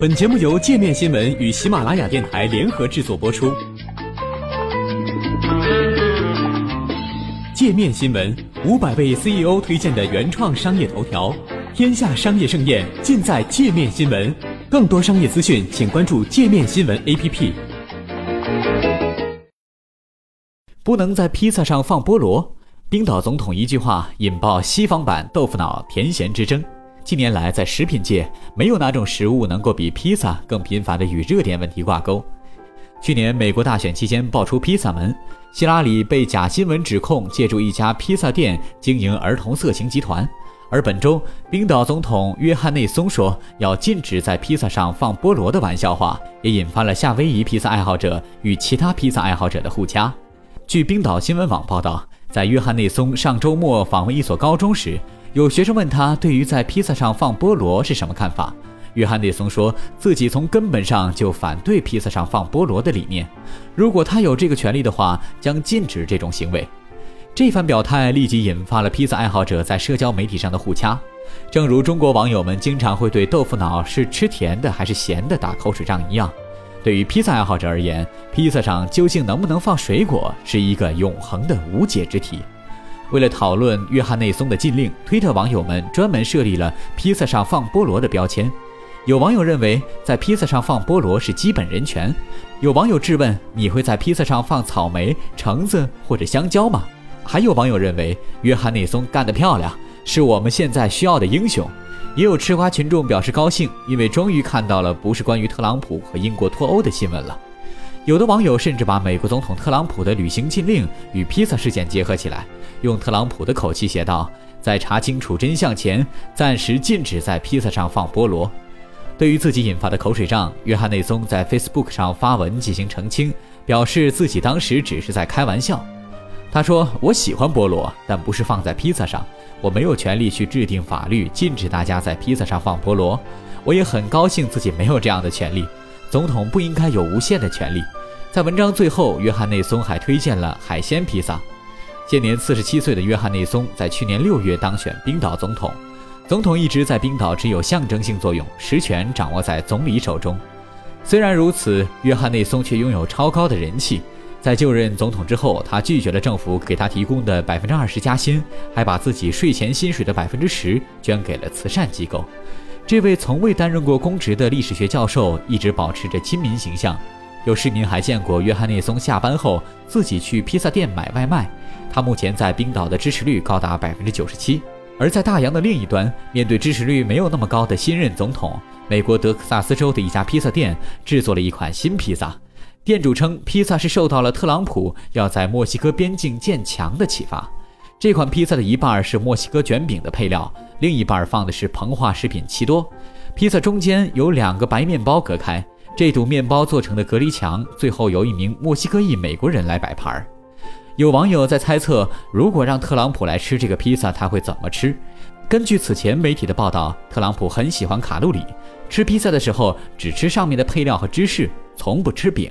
本节目由界面新闻与喜马拉雅电台联合制作播出。界面新闻五百位 CEO 推荐的原创商业头条，天下商业盛宴尽在界面新闻。更多商业资讯，请关注界面新闻 APP。不能在披萨上放菠萝，冰岛总统一句话引爆西方版豆腐脑甜咸之争。近年来，在食品界，没有哪种食物能够比披萨更频繁地与热点问题挂钩。去年美国大选期间爆出披萨门，希拉里被假新闻指控借助一家披萨店经营儿童色情集团。而本周，冰岛总统约翰内松说要禁止在披萨上放菠萝的玩笑话，也引发了夏威夷披萨爱好者与其他披萨爱好者的互掐。据冰岛新闻网报道，在约翰内松上周末访问一所高中时，有学生问他对于在披萨上放菠萝是什么看法。约翰内松说自己从根本上就反对披萨上放菠萝的理念。如果他有这个权利的话，将禁止这种行为。这番表态立即引发了披萨爱好者在社交媒体上的互掐。正如中国网友们经常会对豆腐脑是吃甜的还是咸的打口水仗一样，对于披萨爱好者而言，披萨上究竟能不能放水果是一个永恒的无解之题。为了讨论约翰内松的禁令，推特网友们专门设立了披萨上放菠萝的标签。有网友认为，在披萨上放菠萝是基本人权。有网友质问：“你会在披萨上放草莓、橙子或者香蕉吗？”还有网友认为，约翰内松干得漂亮，是我们现在需要的英雄。也有吃瓜群众表示高兴，因为终于看到了不是关于特朗普和英国脱欧的新闻了。有的网友甚至把美国总统特朗普的旅行禁令与披萨事件结合起来，用特朗普的口气写道：“在查清楚真相前，暂时禁止在披萨上放菠萝。”对于自己引发的口水仗，约翰内松在 Facebook 上发文进行澄清，表示自己当时只是在开玩笑。他说：“我喜欢菠萝，但不是放在披萨上。我没有权利去制定法律禁止大家在披萨上放菠萝。我也很高兴自己没有这样的权利。总统不应该有无限的权利。”在文章最后，约翰内松还推荐了海鲜披萨。现年四十七岁的约翰内松在去年六月当选冰岛总统。总统一直在冰岛只有象征性作用，实权掌握在总理手中。虽然如此，约翰内松却拥有超高的人气。在就任总统之后，他拒绝了政府给他提供的百分之二十加薪，还把自己税前薪水的百分之十捐给了慈善机构。这位从未担任过公职的历史学教授一直保持着亲民形象。有市民还见过约翰内松下班后自己去披萨店买外卖。他目前在冰岛的支持率高达百分之九十七。而在大洋的另一端，面对支持率没有那么高的新任总统，美国德克萨斯州的一家披萨店制作了一款新披萨。店主称，披萨是受到了特朗普要在墨西哥边境建墙的启发。这款披萨的一半是墨西哥卷饼的配料，另一半放的是膨化食品奇多。披萨中间有两个白面包隔开。这堵面包做成的隔离墙，最后由一名墨西哥裔美国人来摆盘。有网友在猜测，如果让特朗普来吃这个披萨，他会怎么吃？根据此前媒体的报道，特朗普很喜欢卡路里，吃披萨的时候只吃上面的配料和芝士，从不吃饼。